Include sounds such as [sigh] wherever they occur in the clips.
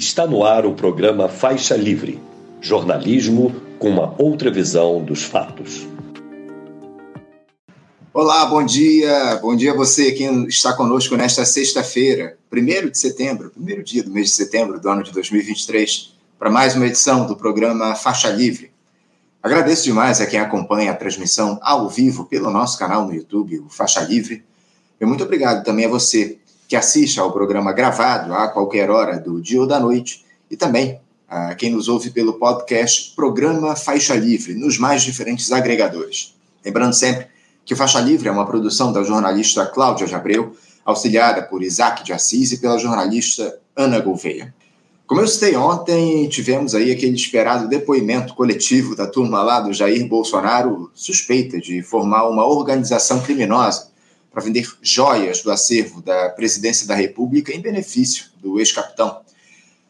Está no ar o programa Faixa Livre jornalismo com uma outra visão dos fatos. Olá, bom dia. Bom dia a você, quem está conosco nesta sexta-feira, 1 de setembro, primeiro dia do mês de setembro do ano de 2023, para mais uma edição do programa Faixa Livre. Agradeço demais a quem acompanha a transmissão ao vivo pelo nosso canal no YouTube, o Faixa Livre. E muito obrigado também a você que assiste ao programa gravado a qualquer hora do dia ou da noite e também a quem nos ouve pelo podcast Programa Faixa Livre, nos mais diferentes agregadores. Lembrando sempre que Faixa Livre é uma produção da jornalista Cláudia Jabreu, auxiliada por Isaac de Assis e pela jornalista Ana Gouveia. Como eu citei ontem, tivemos aí aquele esperado depoimento coletivo da turma lá do Jair Bolsonaro, suspeita de formar uma organização criminosa para vender joias do acervo da presidência da República em benefício do ex-capitão.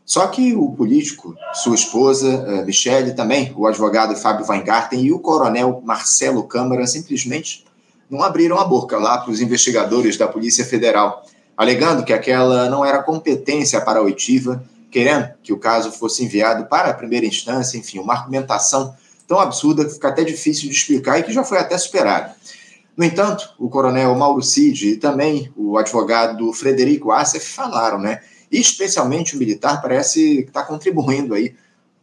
Só que o político, sua esposa, eh, Michele, também o advogado Fábio Weingarten e o coronel Marcelo Câmara simplesmente não abriram a boca lá para os investigadores da Polícia Federal, alegando que aquela não era competência para a oitiva, querendo que o caso fosse enviado para a primeira instância, enfim, uma argumentação tão absurda que fica até difícil de explicar e que já foi até superada. No entanto, o coronel Mauro Cid e também o advogado Frederico Assef falaram, né? E especialmente o militar parece estar contribuindo aí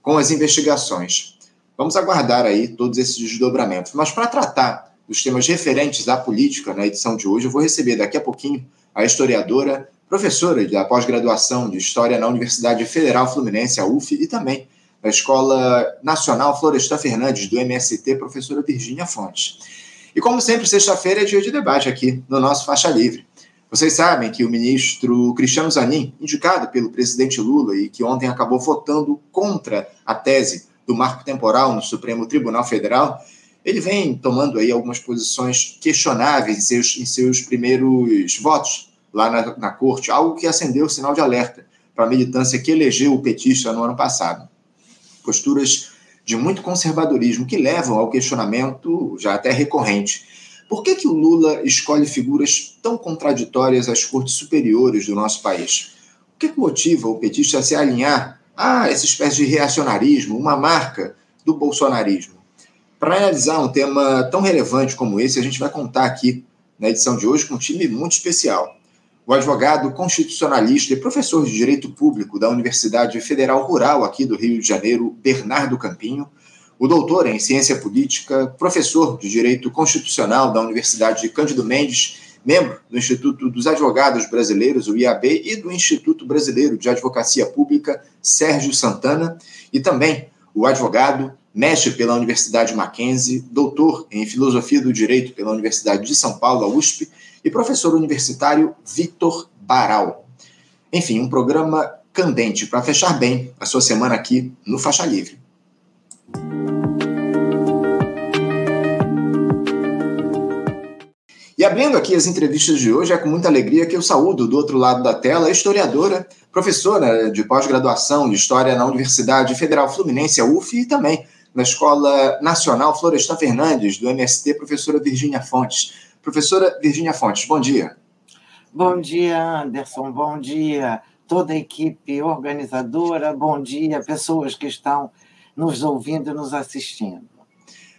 com as investigações. Vamos aguardar aí todos esses desdobramentos. Mas para tratar dos temas referentes à política na edição de hoje, eu vou receber daqui a pouquinho a historiadora, professora da pós-graduação de História na Universidade Federal Fluminense, a UF, e também da Escola Nacional Florestan Fernandes, do MST, professora Virgínia Fontes. E como sempre, sexta-feira é dia de debate aqui no nosso Faixa Livre. Vocês sabem que o ministro Cristiano Zanin, indicado pelo presidente Lula e que ontem acabou votando contra a tese do marco temporal no Supremo Tribunal Federal, ele vem tomando aí algumas posições questionáveis em seus, em seus primeiros votos lá na, na corte, algo que acendeu o sinal de alerta para a militância que elegeu o petista no ano passado. Posturas de muito conservadorismo que levam ao questionamento já até recorrente. Por que, que o Lula escolhe figuras tão contraditórias às cortes superiores do nosso país? O que, que motiva o petista a se alinhar a essa espécie de reacionarismo, uma marca do bolsonarismo? Para analisar um tema tão relevante como esse, a gente vai contar aqui na edição de hoje com um time muito especial o advogado constitucionalista e professor de Direito Público da Universidade Federal Rural aqui do Rio de Janeiro, Bernardo Campinho, o doutor em Ciência Política, professor de Direito Constitucional da Universidade de Cândido Mendes, membro do Instituto dos Advogados Brasileiros, o IAB, e do Instituto Brasileiro de Advocacia Pública, Sérgio Santana, e também o advogado, mestre pela Universidade Mackenzie, doutor em Filosofia do Direito pela Universidade de São Paulo, a USP, e professor universitário Vitor Baral. Enfim, um programa candente para fechar bem a sua semana aqui no Faixa Livre. E abrindo aqui as entrevistas de hoje, é com muita alegria que eu saúdo do outro lado da tela a historiadora, professora de pós-graduação de História na Universidade Federal Fluminense, a UF, e também na Escola Nacional Florestan Fernandes, do MST, professora Virgínia Fontes. Professora Virgínia Fontes, bom dia. Bom dia, Anderson, bom dia, toda a equipe organizadora, bom dia, pessoas que estão nos ouvindo e nos assistindo.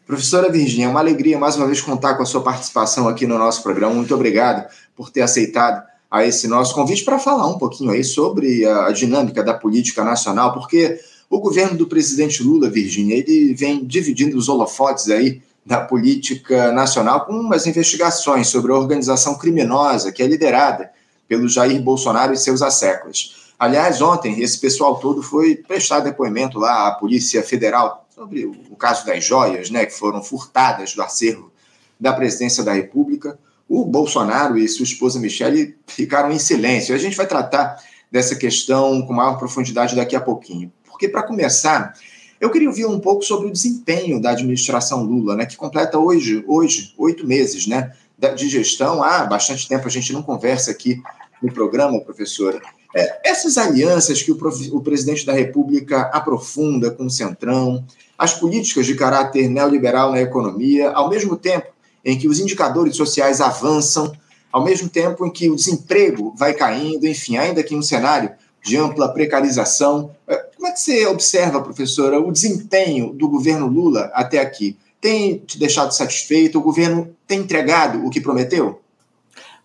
Professora Virgínia, é uma alegria mais uma vez contar com a sua participação aqui no nosso programa. Muito obrigado por ter aceitado a esse nosso convite para falar um pouquinho aí sobre a dinâmica da política nacional, porque o governo do presidente Lula, Virgínia, ele vem dividindo os holofotes aí da política nacional com umas investigações sobre a organização criminosa que é liderada pelo Jair Bolsonaro e seus asseclas. Aliás, ontem esse pessoal todo foi prestar depoimento lá à Polícia Federal sobre o caso das joias, né, que foram furtadas do acervo da presidência da República. O Bolsonaro e sua esposa Michele ficaram em silêncio. A gente vai tratar dessa questão com maior profundidade daqui a pouquinho. Porque, para começar, eu queria ouvir um pouco sobre o desempenho da administração Lula, né, que completa hoje, hoje oito meses né, de gestão. Há bastante tempo a gente não conversa aqui no programa, professora. É, essas alianças que o, o, presidente da República aprofunda com o Centrão, as políticas de caráter neoliberal na economia, ao mesmo tempo em que os indicadores sociais avançam, ao mesmo tempo em que o desemprego vai caindo, enfim, ainda que em um cenário de ampla precarização. É, como é que você observa, professora, o desempenho do governo Lula até aqui? Tem te deixado satisfeito? O governo tem entregado o que prometeu?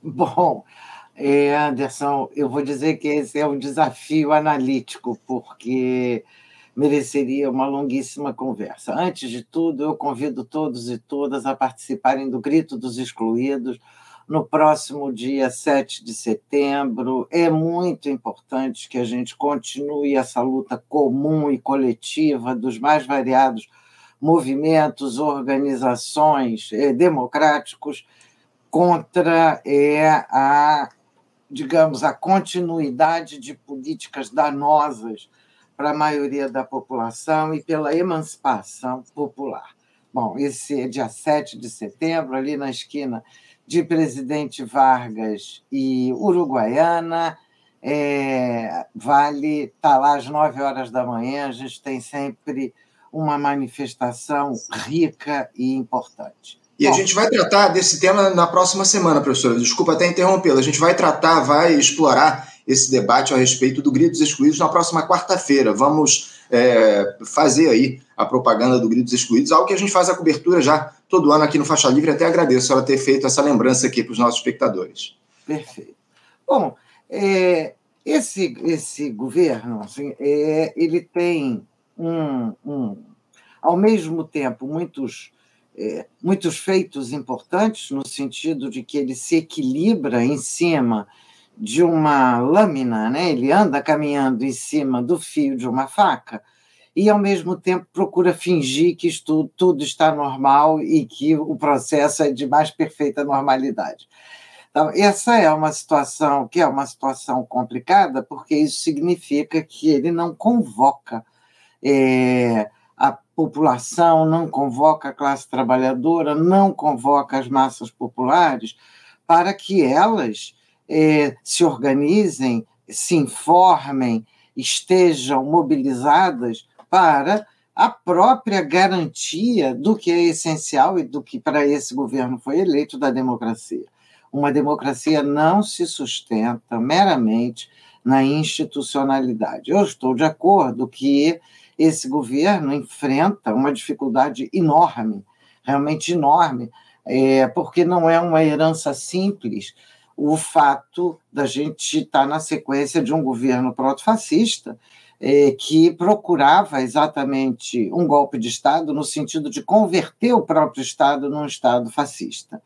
Bom, é, Anderson, eu vou dizer que esse é um desafio analítico, porque mereceria uma longuíssima conversa. Antes de tudo, eu convido todos e todas a participarem do Grito dos Excluídos no próximo dia 7 de setembro. É muito importante que a gente continue essa luta comum e coletiva dos mais variados movimentos, organizações eh, democráticos contra é, a, digamos, a continuidade de políticas danosas para a maioria da população e pela emancipação popular. Bom, esse é dia 7 de setembro, ali na esquina de Presidente Vargas e Uruguaiana. É, vale estar tá lá às 9 horas da manhã, a gente tem sempre uma manifestação rica e importante. E Bom, a gente vai tratar desse tema na próxima semana, professora. Desculpa até interrompê-la. A gente vai tratar, vai explorar esse debate a respeito do Gritos Excluídos na próxima quarta-feira. Vamos é, fazer aí a propaganda do Gritos Excluídos, algo que a gente faz a cobertura já todo ano aqui no Faixa Livre. Até agradeço ela ter feito essa lembrança aqui para os nossos espectadores. Perfeito. Bom, é, esse, esse governo, assim, é, ele tem um, um, ao mesmo tempo, muitos é, muitos feitos importantes, no sentido de que ele se equilibra em cima de uma lâmina, né? ele anda caminhando em cima do fio de uma faca, e ao mesmo tempo procura fingir que isto, tudo está normal e que o processo é de mais perfeita normalidade. Então, essa é uma situação que é uma situação complicada, porque isso significa que ele não convoca é, a população, não convoca a classe trabalhadora, não convoca as massas populares para que elas é, se organizem, se informem, estejam mobilizadas para a própria garantia do que é essencial e do que para esse governo foi eleito da democracia. Uma democracia não se sustenta meramente na institucionalidade. Eu estou de acordo que esse governo enfrenta uma dificuldade enorme, realmente enorme, é, porque não é uma herança simples o fato da gente estar na sequência de um governo proto-fascista que procurava exatamente um golpe de Estado no sentido de converter o próprio Estado num Estado fascista.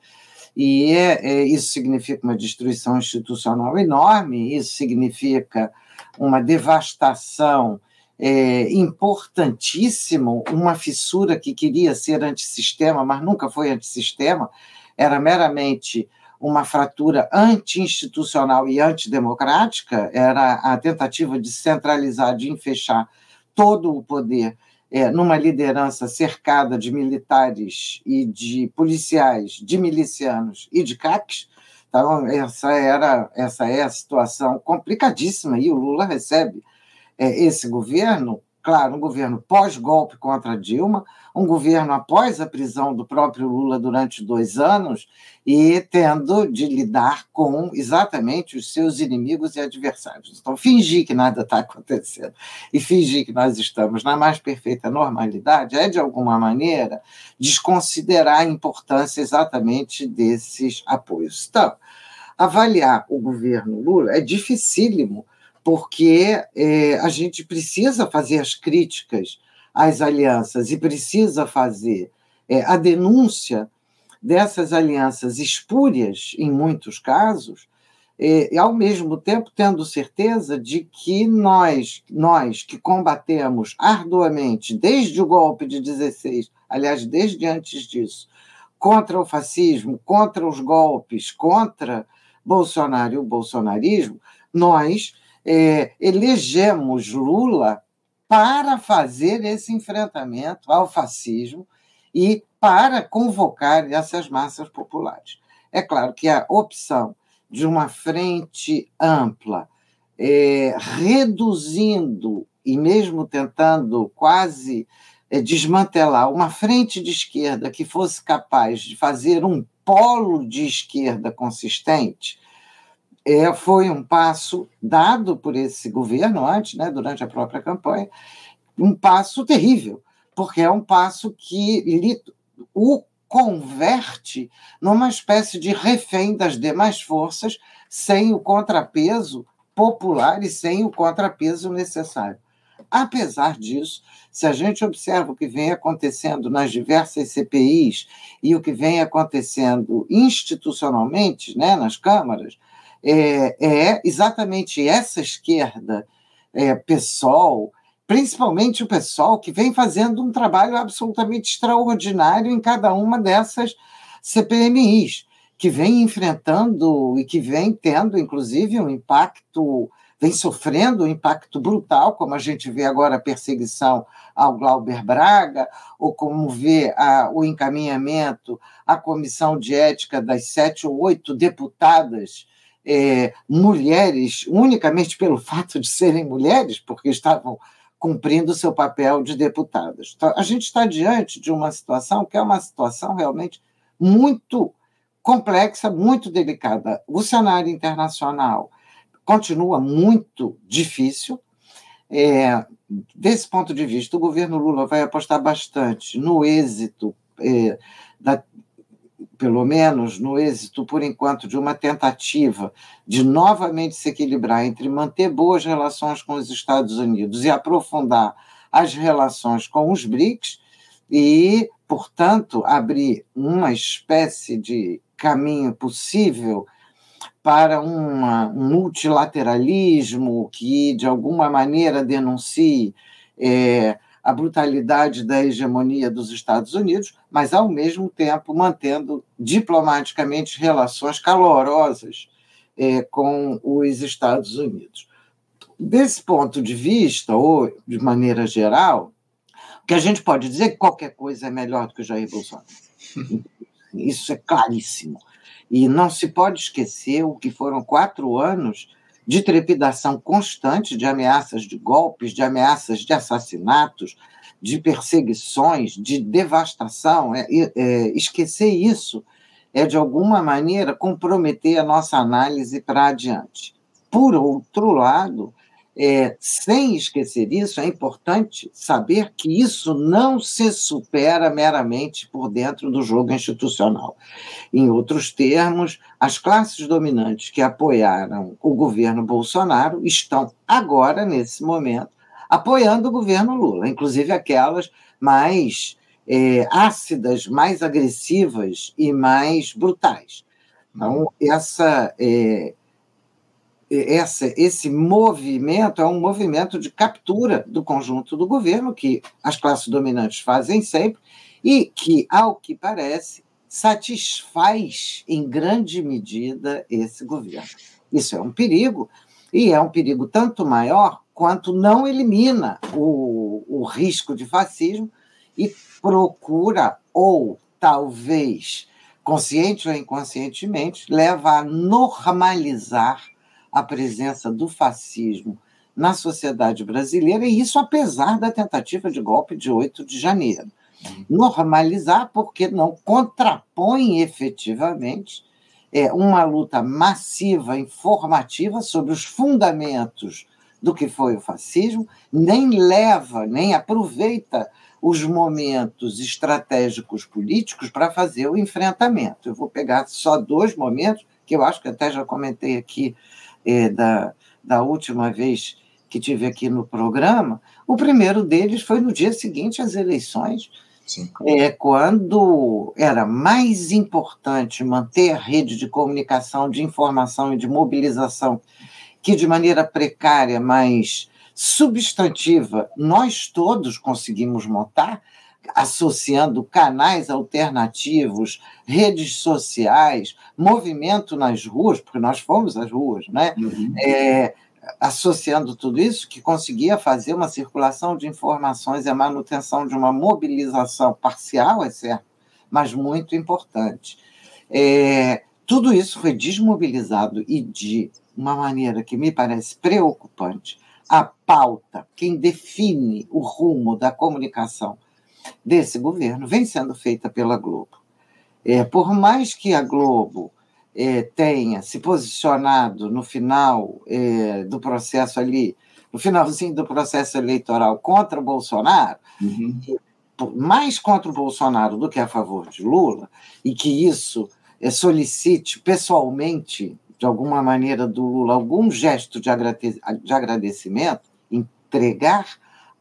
E é, é, isso significa uma destruição institucional enorme, isso significa uma devastação é, importantíssimo, uma fissura que queria ser antissistema, mas nunca foi antissistema, era meramente uma fratura anti-institucional e antidemocrática, era a tentativa de centralizar, de enfechar todo o poder é, numa liderança cercada de militares e de policiais, de milicianos e de CACs. Então, essa, era, essa é a situação complicadíssima, e o Lula recebe é, esse governo, claro, um governo pós-golpe contra Dilma, um governo após a prisão do próprio Lula durante dois anos e tendo de lidar com exatamente os seus inimigos e adversários. Então, fingir que nada está acontecendo e fingir que nós estamos na mais perfeita normalidade é, de alguma maneira, desconsiderar a importância exatamente desses apoios. Então, avaliar o governo Lula é dificílimo porque é, a gente precisa fazer as críticas às alianças e precisa fazer é, a denúncia dessas alianças espúrias, em muitos casos, é, e ao mesmo tempo tendo certeza de que nós, nós que combatemos arduamente desde o golpe de 16, aliás, desde antes disso, contra o fascismo, contra os golpes, contra Bolsonaro e o bolsonarismo, nós é, elegemos Lula para fazer esse enfrentamento ao fascismo e para convocar essas massas populares. É claro que a opção de uma frente ampla, é, reduzindo e mesmo tentando quase é, desmantelar uma frente de esquerda que fosse capaz de fazer um polo de esquerda consistente, é, foi um passo dado por esse governo antes, né, durante a própria campanha, um passo terrível, porque é um passo que lhe, o converte numa espécie de refém das demais forças, sem o contrapeso popular e sem o contrapeso necessário. Apesar disso, se a gente observa o que vem acontecendo nas diversas CPIs e o que vem acontecendo institucionalmente, né, nas câmaras, é, é exatamente essa esquerda, é, principalmente o PSOL, que vem fazendo um trabalho absolutamente extraordinário em cada uma dessas CPMIs, que vem enfrentando e que vem tendo, inclusive, um impacto vem sofrendo um impacto brutal, como a gente vê agora a perseguição ao Glauber Braga, ou como vê a, o encaminhamento à comissão de ética das sete ou oito deputadas é, mulheres, unicamente pelo fato de serem mulheres, porque estavam cumprindo seu papel de deputadas. Então, a gente está diante de uma situação que é uma situação realmente muito complexa, muito delicada. O cenário internacional continua muito difícil. É, desse ponto de vista, o governo Lula vai apostar bastante no êxito, é, da, pelo menos no êxito, por enquanto, de uma tentativa de novamente se equilibrar entre manter boas relações com os Estados Unidos e aprofundar as relações com os BRICS e, portanto, abrir uma espécie de caminho possível para uma, um multilateralismo que, de alguma maneira, denuncie é, a brutalidade da hegemonia dos Estados Unidos, mas, ao mesmo tempo, mantendo diplomaticamente relações calorosas é, com os Estados Unidos. Desse ponto de vista, ou de maneira geral, o que a gente pode dizer é que qualquer coisa é melhor do que o Jair Bolsonaro. [laughs] Isso é claríssimo. E não se pode esquecer o que foram quatro anos de trepidação constante, de ameaças de golpes, de ameaças de assassinatos, de perseguições, de devastação. É, é, esquecer isso é, de alguma maneira, comprometer a nossa análise para adiante. Por outro lado, é, sem esquecer isso, é importante saber que isso não se supera meramente por dentro do jogo institucional. Em outros termos, as classes dominantes que apoiaram o governo Bolsonaro estão agora, nesse momento, apoiando o governo Lula, inclusive aquelas mais é, ácidas, mais agressivas e mais brutais. Então, essa. É, essa, esse movimento é um movimento de captura do conjunto do governo, que as classes dominantes fazem sempre, e que, ao que parece, satisfaz em grande medida esse governo. Isso é um perigo, e é um perigo tanto maior quanto não elimina o, o risco de fascismo e procura, ou talvez consciente ou inconscientemente, leva a normalizar a presença do fascismo na sociedade brasileira, e isso apesar da tentativa de golpe de 8 de janeiro. Normalizar porque não contrapõe efetivamente é, uma luta massiva, informativa sobre os fundamentos do que foi o fascismo, nem leva, nem aproveita os momentos estratégicos políticos para fazer o enfrentamento. Eu vou pegar só dois momentos, que eu acho que até já comentei aqui é, da, da última vez que tive aqui no programa, o primeiro deles foi no dia seguinte às eleições, Sim. É, quando era mais importante manter a rede de comunicação, de informação e de mobilização, que de maneira precária, mas substantiva, nós todos conseguimos montar, associando canais alternativos, redes sociais, movimento nas ruas, porque nós fomos às ruas, né? Uhum. É, associando tudo isso, que conseguia fazer uma circulação de informações e a manutenção de uma mobilização parcial, é certo, mas muito importante. É, tudo isso foi desmobilizado e de uma maneira que me parece preocupante. A pauta, quem define o rumo da comunicação desse governo vem sendo feita pela Globo. É, por mais que a Globo é, tenha se posicionado no final é, do processo ali, no finalzinho do processo eleitoral contra Bolsonaro, uhum. mais contra o Bolsonaro do que a favor de Lula, e que isso é, solicite pessoalmente, de alguma maneira, do Lula algum gesto de, de agradecimento, entregar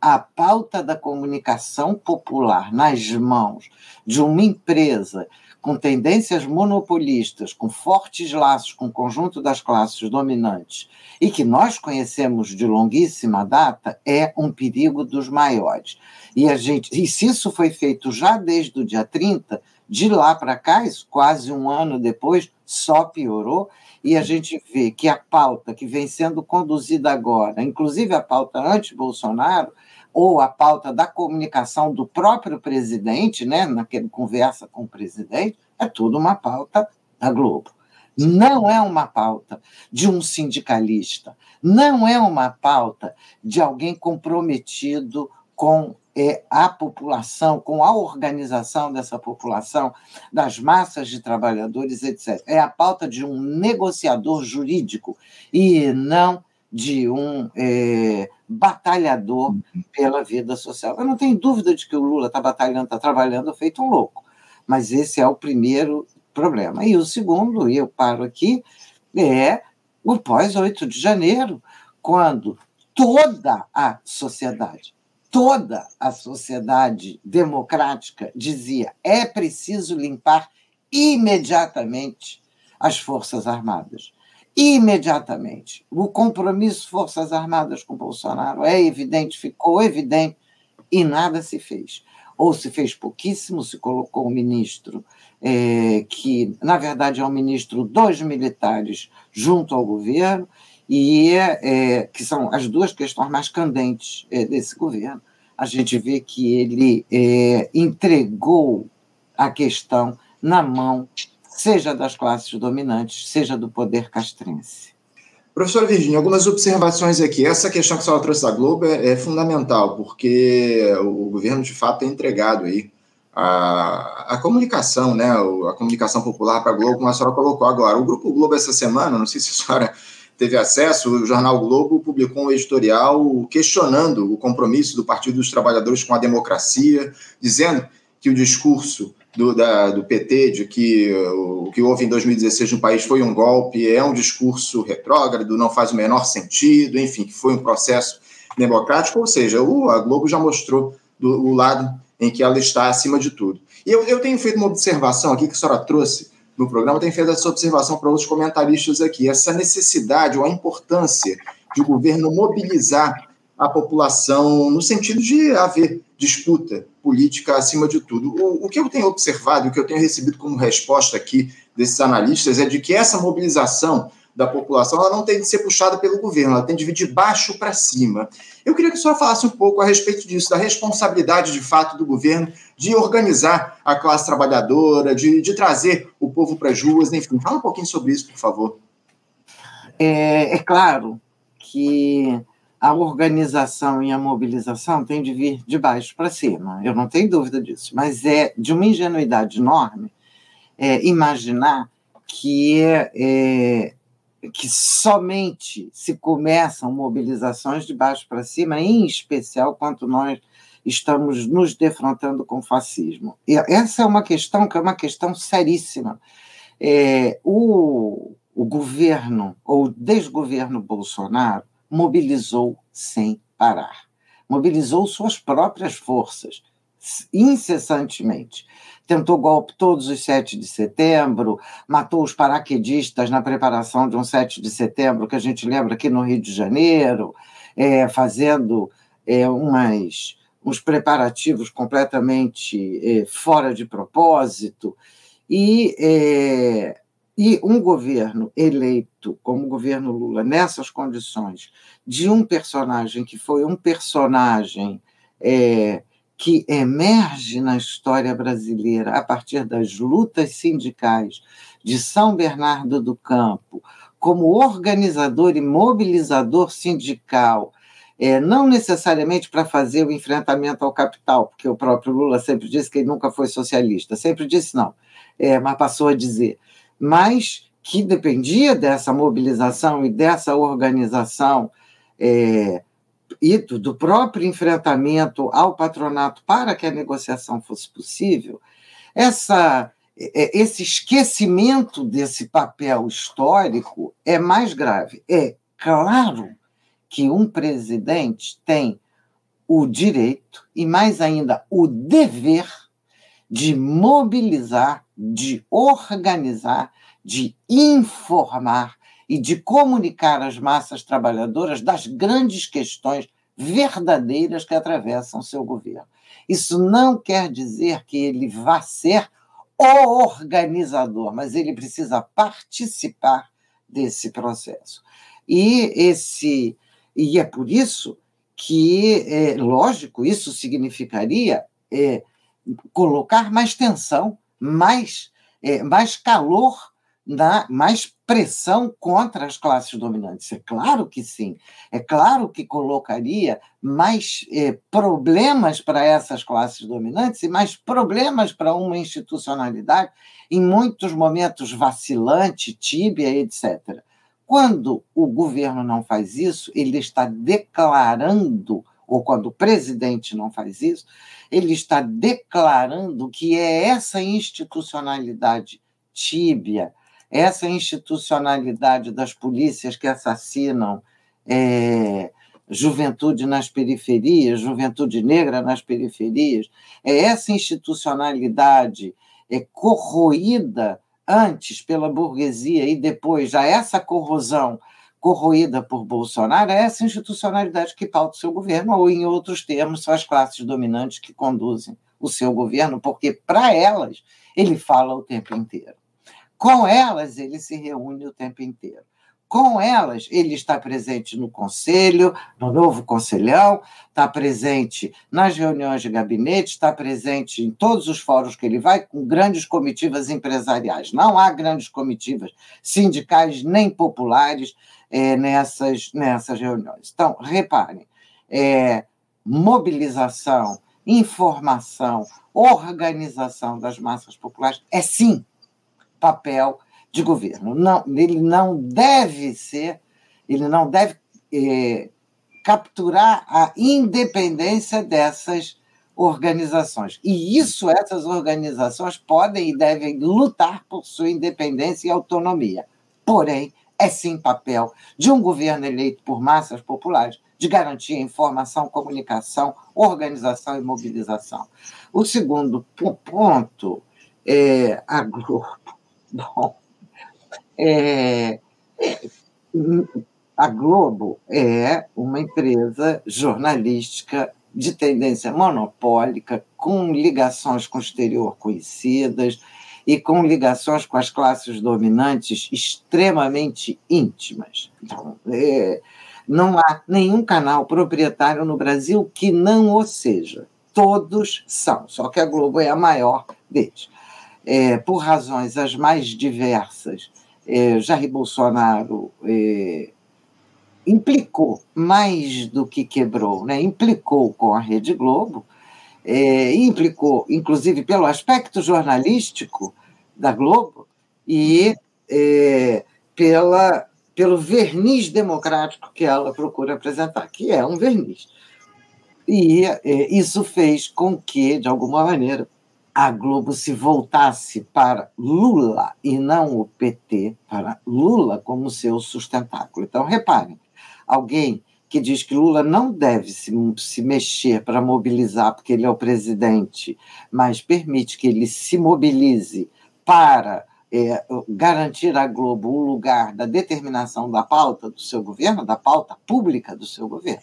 a pauta da comunicação popular nas mãos de uma empresa com tendências monopolistas, com fortes laços com o conjunto das classes dominantes e que nós conhecemos de longuíssima data, é um perigo dos maiores. E, a gente, e se isso foi feito já desde o dia 30, de lá para cá, isso quase um ano depois, só piorou, e a gente vê que a pauta que vem sendo conduzida agora, inclusive a pauta anti-Bolsonaro, ou a pauta da comunicação do próprio presidente, né, naquele conversa com o presidente, é tudo uma pauta da Globo. Não é uma pauta de um sindicalista, não é uma pauta de alguém comprometido com é, a população, com a organização dessa população, das massas de trabalhadores, etc. É a pauta de um negociador jurídico e não de um é, batalhador pela vida social. Eu não tenho dúvida de que o Lula está batalhando, está trabalhando feito um louco, mas esse é o primeiro problema. E o segundo, e eu paro aqui, é o pós-8 de janeiro, quando toda a sociedade, toda a sociedade democrática dizia é preciso limpar imediatamente as Forças Armadas imediatamente. O compromisso Forças Armadas com Bolsonaro é evidente, ficou evidente, e nada se fez. Ou se fez pouquíssimo, se colocou um ministro é, que, na verdade, é um ministro dos militares junto ao governo, e é, que são as duas questões mais candentes é, desse governo. A gente vê que ele é, entregou a questão na mão seja das classes dominantes, seja do poder castrense. Professora Virginia, algumas observações aqui. Essa questão que a senhora trouxe da Globo é, é fundamental, porque o governo, de fato, tem entregado aí a, a comunicação, né, a comunicação popular para a Globo, como a senhora colocou agora. O Grupo Globo, essa semana, não sei se a senhora teve acesso, o jornal Globo publicou um editorial questionando o compromisso do Partido dos Trabalhadores com a democracia, dizendo que o discurso do, da, do PT de que o que houve em 2016 no país foi um golpe, é um discurso retrógrado, não faz o menor sentido, enfim, que foi um processo democrático, ou seja, o, a Globo já mostrou do, o lado em que ela está acima de tudo. E eu, eu tenho feito uma observação aqui que a senhora trouxe no programa, tenho feito essa observação para outros comentaristas aqui, essa necessidade ou a importância de o governo mobilizar a população no sentido de haver disputa política acima de tudo. O, o que eu tenho observado, o que eu tenho recebido como resposta aqui desses analistas é de que essa mobilização da população ela não tem de ser puxada pelo governo, ela tem de vir de baixo para cima. Eu queria que a senhora falasse um pouco a respeito disso, da responsabilidade de fato do governo de organizar a classe trabalhadora, de, de trazer o povo para as ruas, enfim. Fala um pouquinho sobre isso, por favor. É, é claro que a organização e a mobilização têm de vir de baixo para cima, eu não tenho dúvida disso, mas é de uma ingenuidade enorme é, imaginar que, é, que somente se começam mobilizações de baixo para cima, em especial quando nós estamos nos defrontando com o fascismo. E essa é uma questão que é uma questão seríssima. É, o, o governo, ou desgoverno Bolsonaro, mobilizou sem parar. Mobilizou suas próprias forças, incessantemente. Tentou golpe todos os 7 de setembro, matou os paraquedistas na preparação de um 7 de setembro, que a gente lembra aqui no Rio de Janeiro, é, fazendo é, umas, uns preparativos completamente é, fora de propósito. E é, e um governo eleito, como o governo Lula, nessas condições, de um personagem que foi um personagem é, que emerge na história brasileira a partir das lutas sindicais de São Bernardo do Campo, como organizador e mobilizador sindical, é, não necessariamente para fazer o enfrentamento ao capital, porque o próprio Lula sempre disse que ele nunca foi socialista, sempre disse não, é, mas passou a dizer mas que dependia dessa mobilização e dessa organização é, e do, próprio enfrentamento ao patronato para que a negociação fosse possível, essa, é, esse esquecimento desse papel histórico é mais grave. É claro que um presidente tem o direito e, mais ainda, o dever de mobilizar, de organizar de informar e de comunicar às massas trabalhadoras das grandes questões verdadeiras que atravessam seu governo. Isso não quer dizer que ele vá ser o organizador, mas ele precisa participar desse processo. E esse e é por isso que, é, lógico, isso significaria é, colocar mais tensão, mais, é, mais calor na, mais pressão contra as classes dominantes. É claro que sim. É claro que colocaria mais eh, problemas para essas classes dominantes e mais problemas para uma institucionalidade, em muitos momentos vacilante, tíbia, etc. Quando o governo não faz isso, ele está declarando, ou quando o presidente não faz isso, ele está declarando que é essa institucionalidade tíbia, essa institucionalidade das polícias que assassinam é, juventude nas periferias, juventude negra nas periferias, é essa institucionalidade é, corroída antes pela burguesia e depois já essa corrosão corroída por Bolsonaro, é essa institucionalidade que pauta o seu governo, ou, em outros termos, são as classes dominantes que conduzem o seu governo, porque para elas ele fala o tempo inteiro. Com elas, ele se reúne o tempo inteiro. Com elas, ele está presente no conselho, no novo conselhão, está presente nas reuniões de gabinete, está presente em todos os fóruns que ele vai, com grandes comitivas empresariais. Não há grandes comitivas sindicais nem populares é, nessas, nessas reuniões. Então, reparem, é, mobilização, informação, organização das massas populares é sim papel de governo. Não, ele não deve ser, ele não deve é, capturar a independência dessas organizações. E isso, essas organizações podem e devem lutar por sua independência e autonomia. Porém, é sim papel de um governo eleito por massas populares de garantir informação, comunicação, organização e mobilização. O segundo ponto é a Globo Bom, é, a Globo é uma empresa jornalística de tendência monopólica, com ligações com o exterior conhecidas e com ligações com as classes dominantes extremamente íntimas. Então, é, não há nenhum canal proprietário no Brasil que não o seja. Todos são, só que a Globo é a maior deles é, por razões as mais diversas, é, Jair Bolsonaro é, implicou mais do que quebrou, né? implicou com a Rede Globo, é, implicou, inclusive, pelo aspecto jornalístico da Globo e pela, pelo verniz democrático que ela procura apresentar, que é um verniz. E isso fez com que, de alguma maneira, a Globo se voltasse para Lula e não o PT, para Lula como seu sustentáculo. Então, reparem, alguém que diz que Lula não deve se, se mexer para mobilizar, porque ele é o presidente, mas permite que ele se mobilize para é, garantir à Globo o lugar da determinação da pauta do seu governo, da pauta pública do seu governo,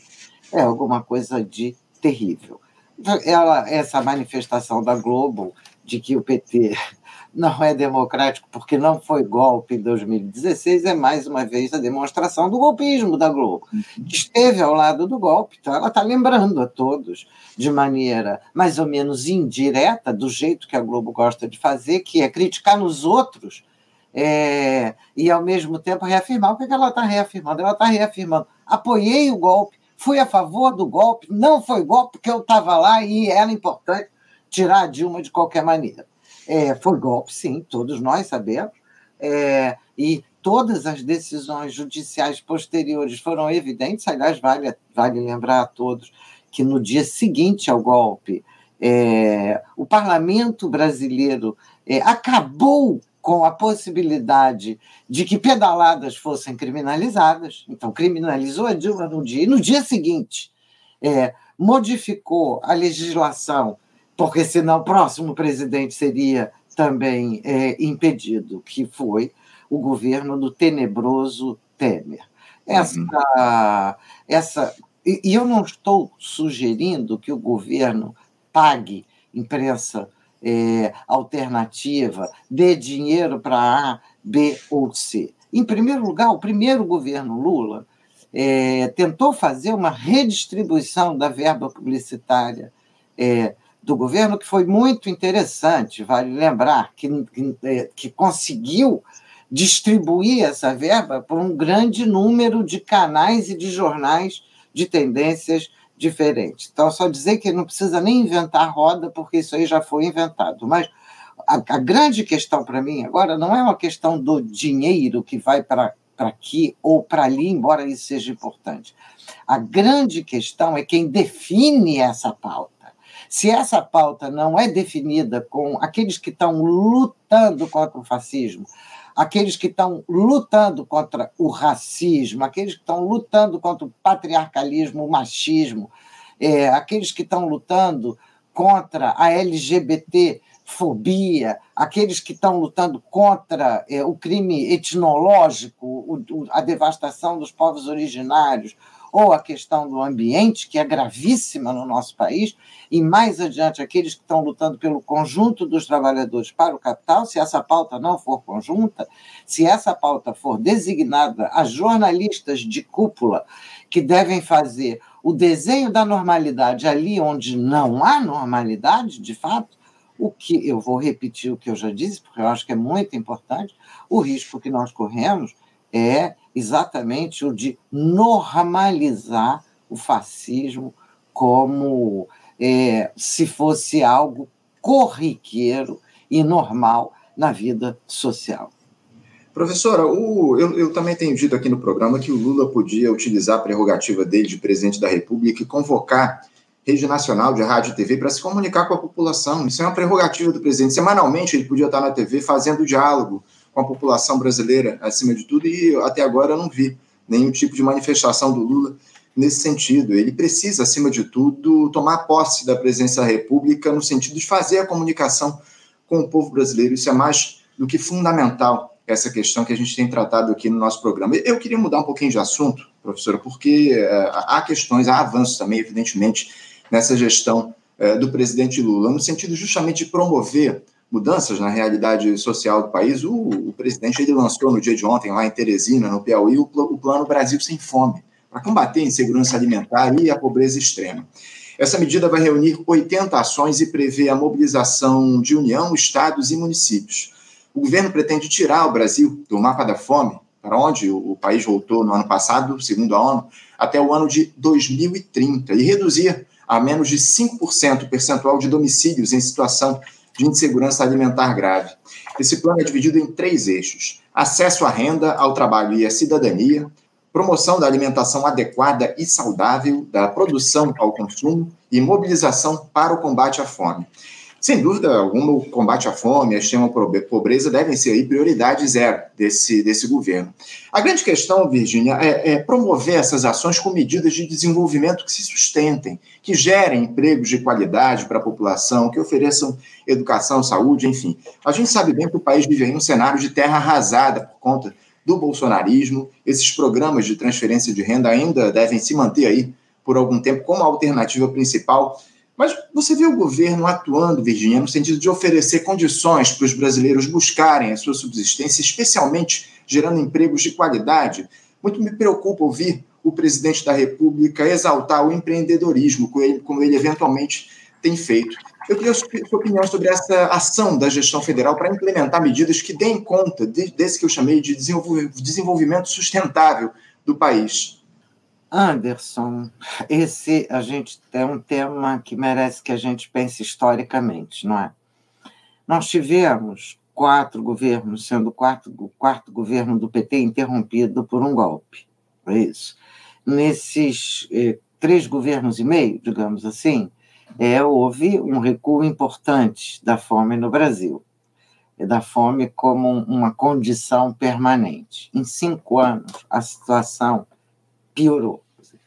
é alguma coisa de terrível ela, essa manifestação da Globo de que o PT [laughs] não é democrático porque não foi golpe em 2016 é mais uma vez a demonstração do golpismo da Globo, uhum. que esteve ao lado do golpe. Então, ela está lembrando a todos de maneira mais ou menos indireta, do jeito que a Globo gosta de fazer, que é criticar nos outros é, e, ao mesmo tempo, reafirmar. O que, é que ela está reafirmando? Ela está reafirmando: apoiei o golpe fui a favor do golpe, não foi golpe porque eu estava lá e era importante tirar a Dilma de qualquer maneira. É, foi golpe, sim, todos nós sabemos. é, e todas as decisões judiciais posteriores foram evidentes. Aliás, vale, vale lembrar a todos que no dia seguinte ao golpe, é, o parlamento brasileiro é, acabou com a possibilidade de que pedaladas fossem criminalizadas. Então, criminalizou a Dilma no dia, e no dia seguinte é, modificou a legislação, porque senão o próximo presidente seria também é, impedido, que foi o governo do tenebroso Temer. Essa, uhum. essa e, e eu não estou sugerindo que o governo pague imprensa é, alternativa, dê dinheiro para A, B ou C. Em primeiro lugar, o primeiro governo Lula é, tentou fazer uma redistribuição da verba publicitária é, do governo, que foi muito interessante, vale lembrar, que, que, é, que conseguiu distribuir essa verba por um grande número de canais e de jornais de tendências diferente. Então, só dizer que não precisa nem inventar roda, porque isso aí já foi inventado. Mas a, a grande questão para mim agora não é uma questão do dinheiro que vai para aqui ou para ali, embora isso seja importante. A grande questão é quem define essa pauta. Se essa pauta não é definida com aqueles que estão lutando contra o fascismo, aqueles que estão lutando contra o racismo, aqueles que estão lutando contra o patriarcalismo, o machismo, é, aqueles que estão lutando contra a LGBT fobia, aqueles que estão lutando contra é, o crime etnológico, o, o, a devastação dos povos originários, ou a questão do ambiente, que é gravíssima no nosso país, e mais adiante aqueles que estão lutando pelo conjunto dos trabalhadores para o capital, se essa pauta não for conjunta, se essa pauta for designada a jornalistas de cúpula que devem fazer o desenho da normalidade ali onde não há normalidade, de fato, o que eu vou repetir o que eu já disse, porque eu acho que é muito importante, o risco que nós corremos é exatamente o de normalizar o fascismo como é, se fosse algo corriqueiro e normal na vida social. Professora, o, eu, eu, também tenho dito aqui no programa que o Lula podia utilizar a prerrogativa dele de presidente da República e convocar rede nacional de rádio e TV para se comunicar com a população. Isso é uma prerrogativa do presidente. Semanalmente ele podia estar na TV fazendo diálogo com a população brasileira, acima de tudo, e até agora eu não vi nenhum tipo de manifestação do Lula nesse sentido. Ele precisa, acima de tudo, tomar posse da presidência da República no sentido de fazer a comunicação com o povo brasileiro. Isso é mais do que fundamental, essa questão que a gente tem tratado aqui no nosso programa. Eu queria mudar um pouquinho de assunto, professora, porque uh, há questões, há avanços também, evidentemente, nessa gestão uh, do presidente Lula, no sentido justamente de promover mudanças na realidade social do país, o, o, presidente ele lançou no dia de ontem, lá em Teresina, no Piauí, o, o Plano Brasil Sem Fome, para combater a insegurança alimentar e a pobreza extrema. Essa medida vai reunir 80 ações e prevê a mobilização de União, estados e municípios. O governo pretende tirar o Brasil do mapa da fome, para onde o país voltou no ano passado, segundo a ONU, até o ano de 2030, e reduzir a menos de 5% o percentual de domicílios em situação de insegurança alimentar grave. Esse plano é dividido em três eixos: acesso à renda, ao trabalho e à cidadania, promoção da alimentação adequada e saudável, da produção ao consumo e mobilização para o combate à fome. Sem dúvida alguma, o combate à fome, a extrema pobreza devem ser aí prioridade zero desse, desse governo. A grande questão, Virginia, é, é promover essas ações com medidas de desenvolvimento que se sustentem, que gerem empregos de qualidade para a população, que ofereçam educação, saúde, enfim. A gente sabe bem que o país vive em um cenário de terra arrasada por conta do bolsonarismo. Esses programas de transferência de renda ainda devem se manter aí por algum tempo como alternativa principal mas você vê o governo atuando, Virginia, no sentido de oferecer condições para os brasileiros buscarem a sua subsistência, especialmente gerando empregos de qualidade. Muito me preocupa ouvir o presidente da República exaltar o empreendedorismo, como ele, eventualmente tem feito. Eu queria sua opinião sobre essa ação da gestão federal para implementar medidas que deem conta de, desse que eu chamei de desenvolvimento sustentável do país. Anderson, esse a gente é um tema que merece que a gente pense historicamente, não é? Nós tivemos quatro governos, sendo o quarto, quarto governo do PT interrompido por um golpe. É isso. Nesses eh, três governos e meio, digamos assim, é, houve um recuo importante da fome no Brasil, da fome como uma condição permanente. Em cinco anos, a situação piorou.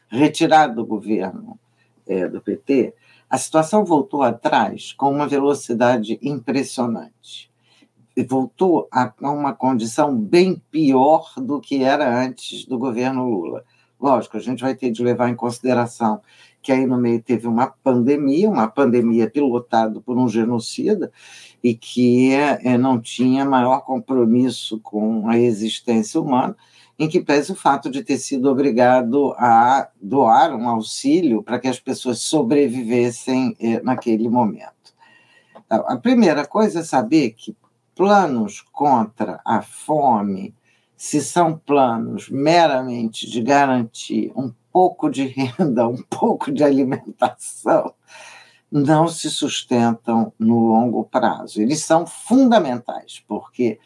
Retirado do governo é, do PT, a situação voltou atrás com uma velocidade impressionante. E voltou a uma condição bem pior do que era antes do governo Lula. Lógico, a gente vai ter de levar em consideração que aí no meio teve uma pandemia, uma pandemia pilotada por um genocida, e que é, não tinha maior compromisso com a existência humana, em que pese o fato de ter sido obrigado a doar um auxílio para que as pessoas sobrevivessem eh, naquele momento. Então, a primeira coisa é saber que planos contra a fome, se são planos meramente de garantir um pouco de renda, um pouco de alimentação, não se sustentam no longo prazo. Eles são fundamentais, porque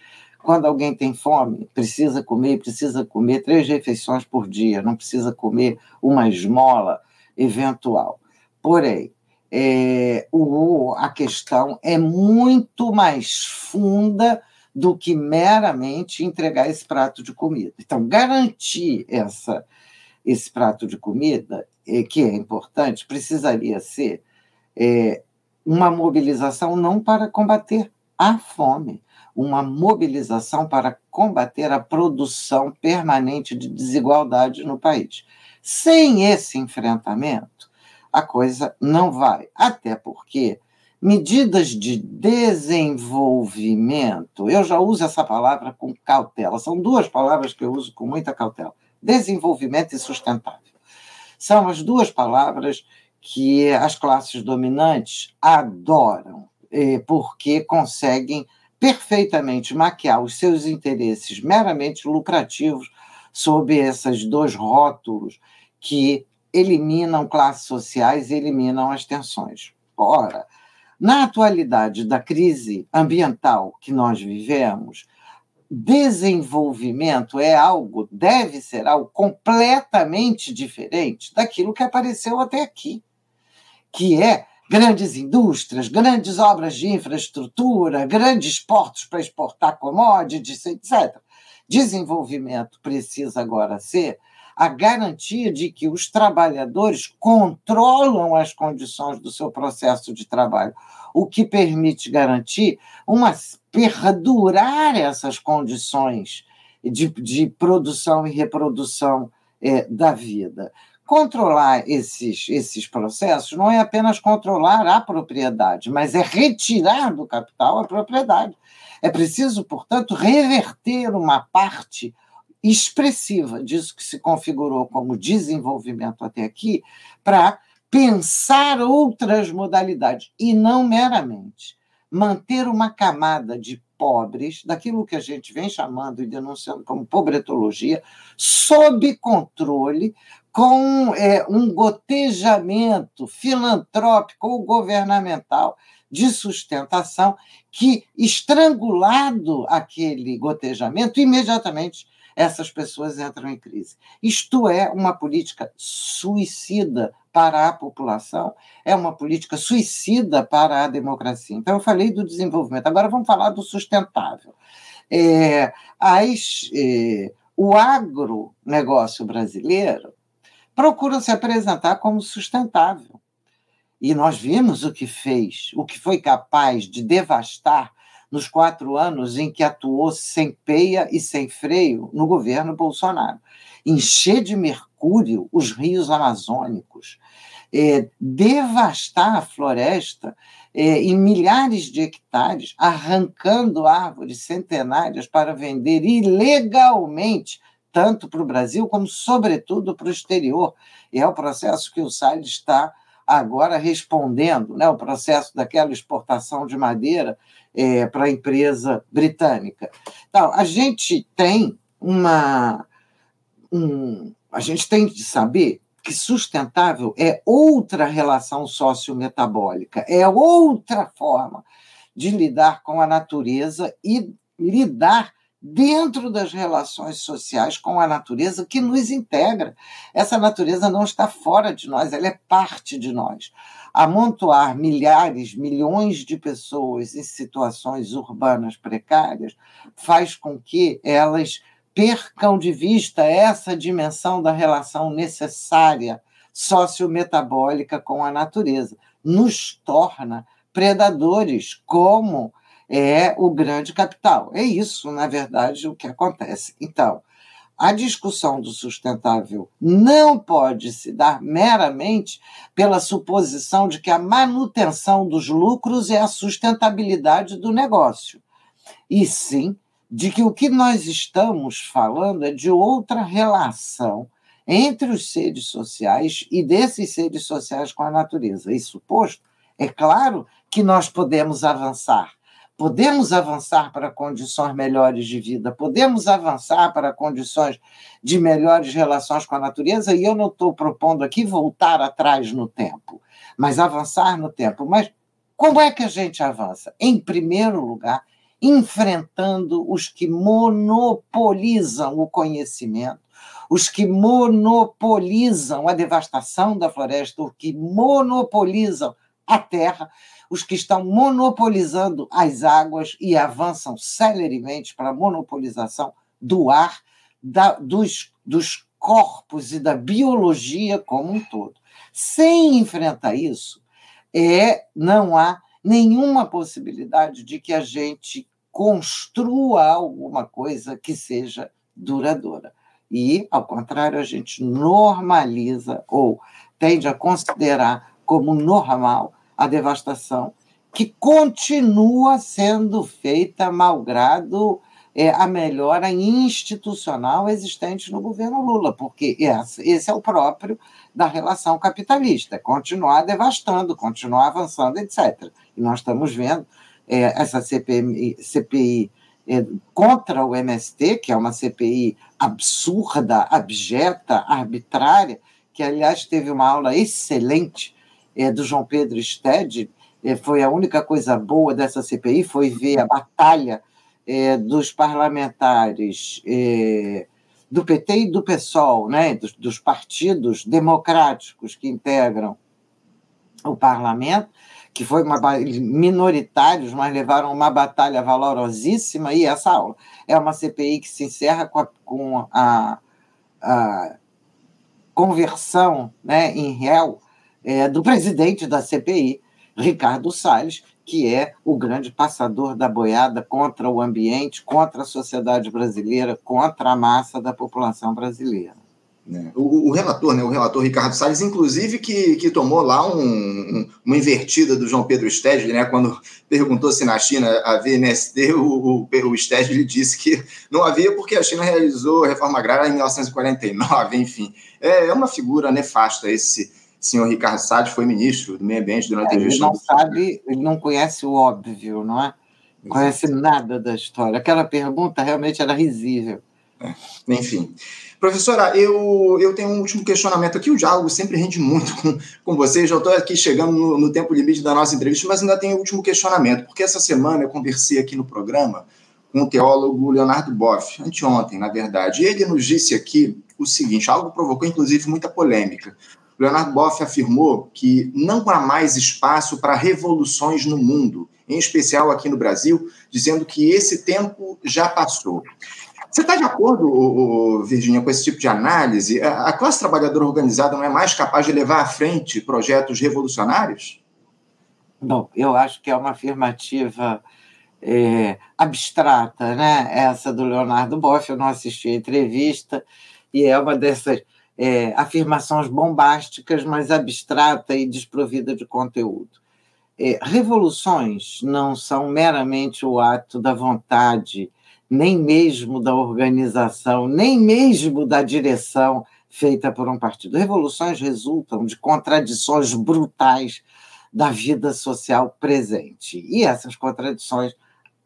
quando alguém tem fome, precisa comer, precisa comer três refeições por dia, não precisa comer uma esmola eventual. Porém, é, o, a questão é muito mais funda do que meramente entregar esse prato de comida. Então, garantir essa, esse prato de comida, é, que é importante, precisaria ser é, uma mobilização não para combater a fome, uma mobilização para combater a produção permanente de desigualdade no país. Sem esse enfrentamento, a coisa não vai, até porque medidas de desenvolvimento, eu já uso essa palavra com cautela, são duas palavras que eu uso com muita cautela: desenvolvimento e sustentável. São as duas palavras que as classes dominantes adoram, eh, porque conseguem perfeitamente maquiar os seus interesses meramente lucrativos sob esses dois rótulos que eliminam classes sociais e eliminam as tensões. Ora, na atualidade da crise ambiental que nós vivemos, desenvolvimento é algo, deve ser algo completamente diferente daquilo que apareceu até aqui, que é grandes indústrias, grandes obras de infraestrutura, grandes portos para exportar commodities, etc. Desenvolvimento precisa agora ser a garantia de que os trabalhadores controlam as condições do seu processo de trabalho, o que permite garantir uma perdurar essas condições de, de produção e reprodução é, da vida controlar esses, esses processos não é apenas controlar a propriedade, mas é retirar do capital a propriedade. É preciso, portanto, reverter uma parte expressiva disso que se configurou como desenvolvimento até aqui para pensar outras modalidades e não meramente manter uma camada de pobres, daquilo que a gente vem chamando e denunciando como pobretologia, sob controle, com é, um gotejamento filantrópico ou governamental de sustentação que, estrangulado aquele gotejamento, imediatamente essas pessoas entram em crise. Isto é uma política suicida para a população, é uma política suicida para a democracia. Então, eu falei do desenvolvimento, agora vamos falar do sustentável. É, as, é, o agronegócio brasileiro procura se apresentar como sustentável. E nós vimos o que fez, o que foi capaz de devastar nos quatro anos em que atuou sem peia e sem freio no governo Bolsonaro. Encher de mercúrio os rios amazônicos, é, devastar a floresta é, em milhares de hectares, arrancando árvores centenárias para vender ilegalmente tanto para o Brasil como, sobretudo, para o exterior. E é o processo que o Salles está agora respondendo, né? o processo daquela exportação de madeira é, para a empresa britânica. Então, a gente tem uma. Um, a gente tem de saber que sustentável é outra relação sociometabólica, é outra forma de lidar com a natureza e lidar dentro das relações sociais com a natureza que nos integra. Essa natureza não está fora de nós, ela é parte de nós. Amontoar milhares, milhões de pessoas em situações urbanas precárias faz com que elas percam de vista essa dimensão da relação necessária sociometabólica com a natureza. Nos torna predadores, como é o grande capital. É isso, na verdade, o que acontece. Então, a discussão do sustentável não pode se dar meramente pela suposição de que a manutenção dos lucros é a sustentabilidade do negócio, e sim de que o que nós estamos falando é de outra relação entre os seres sociais e desses seres sociais com a natureza. Isso posto, é claro que nós podemos avançar Podemos avançar para condições melhores de vida, podemos avançar para condições de melhores relações com a natureza, e eu não estou propondo aqui voltar atrás no tempo, mas avançar no tempo. Mas como é que a gente avança? Em primeiro lugar, enfrentando os que monopolizam o conhecimento, os que monopolizam a devastação da floresta, os que monopolizam a terra, os que estão monopolizando as águas e avançam celeremente para a monopolização do ar, da, dos, dos corpos e da biologia como um todo. Sem enfrentar isso, é, não há nenhuma possibilidade de que a gente construa alguma coisa que seja duradoura. E, ao contrário, a gente normaliza ou tende a considerar como normal a devastação, que continua sendo feita malgrado é, a melhora institucional existente no governo Lula, porque esse é o próprio da relação capitalista, continuar devastando, continuar avançando, etc. E nós estamos vendo é, essa CPI, CPI é, contra o MST, que é uma CPI absurda, abjeta, arbitrária, que, aliás, teve uma aula excelente é, do João Pedro Stede, é, foi a única coisa boa dessa CPI, foi ver a batalha é, dos parlamentares é, do PT e do PSOL, né, dos, dos partidos democráticos que integram o parlamento, que foi uma minoritários, mas levaram uma batalha valorosíssima, e essa aula é uma CPI que se encerra com a, com a, a conversão né, em réu é, do presidente da CPI, Ricardo Salles, que é o grande passador da boiada contra o ambiente, contra a sociedade brasileira, contra a massa da população brasileira. É. O, o, relator, né, o relator Ricardo Salles, inclusive, que, que tomou lá um, um, uma invertida do João Pedro Stedley, né, quando perguntou se na China havia MST, o, o, o disse que não havia porque a China realizou a reforma agrária em 1949, enfim. É, é uma figura nefasta esse, senhor Ricardo Salles foi ministro do Meio Ambiente durante é, a gestão. Ele não sabe, ele não conhece o óbvio, não é? Não conhece nada da história. Aquela pergunta realmente era risível. É, enfim. Professora, eu, eu tenho um último questionamento aqui. O diálogo sempre rende muito com, com vocês. Já estou aqui chegando no, no, tempo limite da nossa entrevista, mas ainda tenho o um último questionamento, porque essa semana eu conversei aqui no programa com o teólogo Leonardo Boff, anteontem, na verdade. E ele nos disse aqui o seguinte: algo provocou, inclusive, muita polêmica. Leonardo Boff afirmou que não há mais espaço para revoluções no mundo, em especial aqui no Brasil, dizendo que esse tempo já passou. Você está de acordo, Virginia, com esse tipo de análise? A classe trabalhadora organizada não é mais capaz de levar à frente projetos revolucionários? Bom, eu acho que é uma afirmativa é, abstrata, né? Essa do Leonardo Boff. Eu não assisti a entrevista e é uma dessas é, afirmações bombásticas, mas abstrata e desprovida de conteúdo. É, revoluções não são meramente o ato da vontade, nem mesmo da organização, nem mesmo da direção feita por um partido. Revoluções resultam de contradições brutais da vida social presente. E essas contradições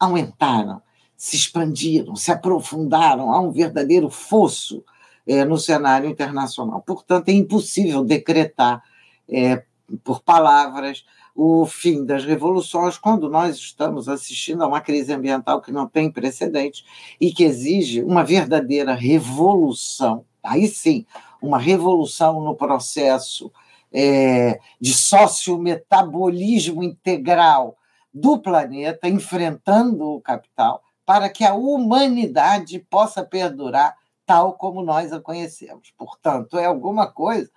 aumentaram, se expandiram, se aprofundaram, há um verdadeiro fosso é, no cenário internacional. Portanto, é impossível decretar é, por palavras o fim das revoluções quando nós estamos assistindo a uma crise ambiental que não tem precedentes e que exige uma verdadeira revolução. Aí sim, uma revolução no processo é, de sociometabolismo integral do planeta, enfrentando o capital, para que a humanidade possa perdurar tal como nós a conhecemos. Portanto, é alguma coisa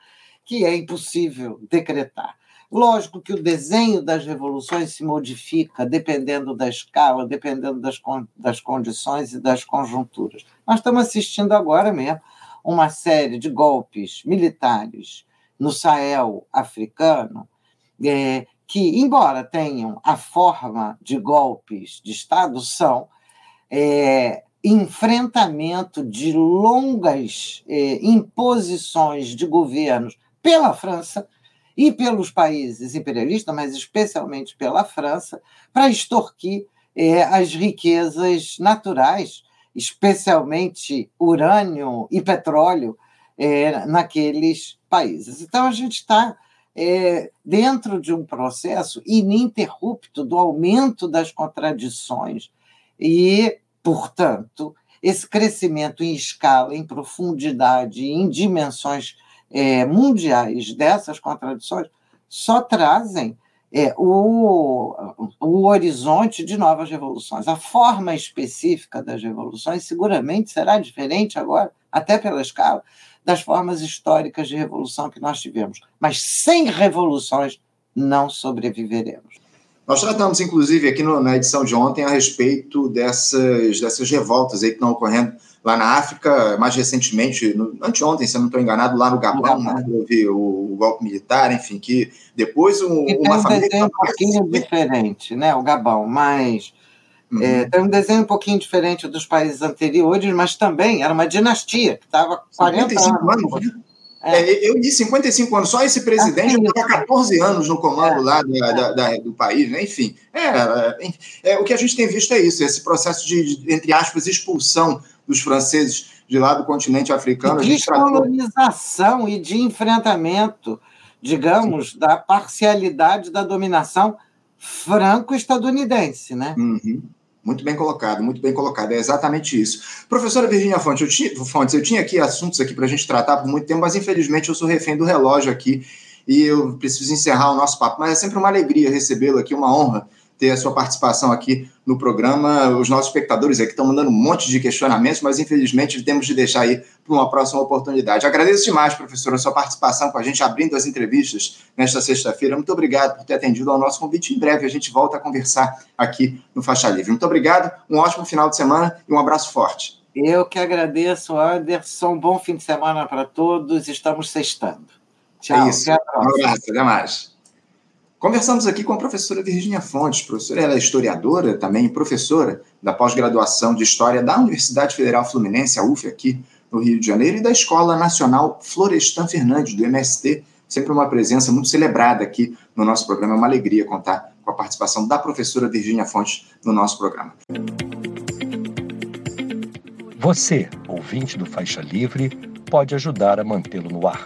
que é impossível decretar. Lógico que o desenho das revoluções se modifica dependendo da escala, dependendo das, das condições e das conjunturas. Nós estamos assistindo agora mesmo uma série de golpes militares no Sahel africano, é, que, embora tenham a forma de golpes de Estado, são é, enfrentamento de longas é, imposições de governos pela França e pelos países imperialistas, mas especialmente pela França, para extorquir é, as riquezas naturais, especialmente urânio e petróleo, é, naqueles países. Então, a gente está é, dentro de um processo ininterrupto do aumento das contradições e, portanto, esse crescimento em escala, em profundidade, em dimensões é, mundiais dessas contradições só trazem é, o, o horizonte de novas revoluções. A forma específica das revoluções seguramente será diferente agora, até pela escala, das formas históricas de revolução que nós tivemos. Mas sem revoluções não sobreviveremos. Nós tratamos, inclusive, aqui no, na edição de ontem a respeito dessas, dessas revoltas aí que estão ocorrendo lá na África, mais recentemente, no, anteontem, se eu não estou enganado, lá no Gabão, né, houve o, o, golpe militar, enfim, que depois um, uma um família... Desenho um pouquinho diferente, né, o Gabão, mas... Uhum. É, tem um desenho um pouquinho diferente dos países anteriores, mas também era uma dinastia que estava 40 anos. anos né? É. Eu li 55 anos, só esse presidente estava 14 anos no comando lá da, da, da, do país, né? enfim. É, é, é, o que a gente tem visto é isso, esse processo de, de entre aspas, expulsão dos franceses de lá do continente africano. De descolonização tratou... e de enfrentamento, digamos, Sim. da parcialidade da dominação franco-estadunidense, né? Uhum. Muito bem colocado, muito bem colocado. É exatamente isso. Professora Virginia Fontes, eu tinha, Fontes, eu tinha aqui assuntos aqui para a gente tratar por muito tempo, mas infelizmente eu sou refém do relógio aqui e eu preciso encerrar o nosso papo. Mas é sempre uma alegria recebê-lo aqui, uma honra ter a sua participação aqui no programa. Os nossos espectadores aqui estão mandando um monte de questionamentos, mas infelizmente temos de deixar aí para uma próxima oportunidade. Agradeço demais, professora, a sua participação com a gente, abrindo as entrevistas nesta sexta-feira. Muito obrigado por ter atendido ao nosso convite. Em breve a gente volta a conversar aqui no Faixa Livre. Muito obrigado, um ótimo final de semana e um abraço forte. Eu que agradeço, Anderson. Um bom fim de semana para todos. Estamos sextando. Tchau. É isso. Um abraço. Até mais. Conversamos aqui com a professora Virginia Fontes. Professora, ela é historiadora também, professora da pós-graduação de História da Universidade Federal Fluminense, a UF, aqui no Rio de Janeiro, e da Escola Nacional Florestan Fernandes, do MST. Sempre uma presença muito celebrada aqui no nosso programa. É uma alegria contar com a participação da professora Virginia Fontes no nosso programa. Você, ouvinte do Faixa Livre, pode ajudar a mantê-lo no ar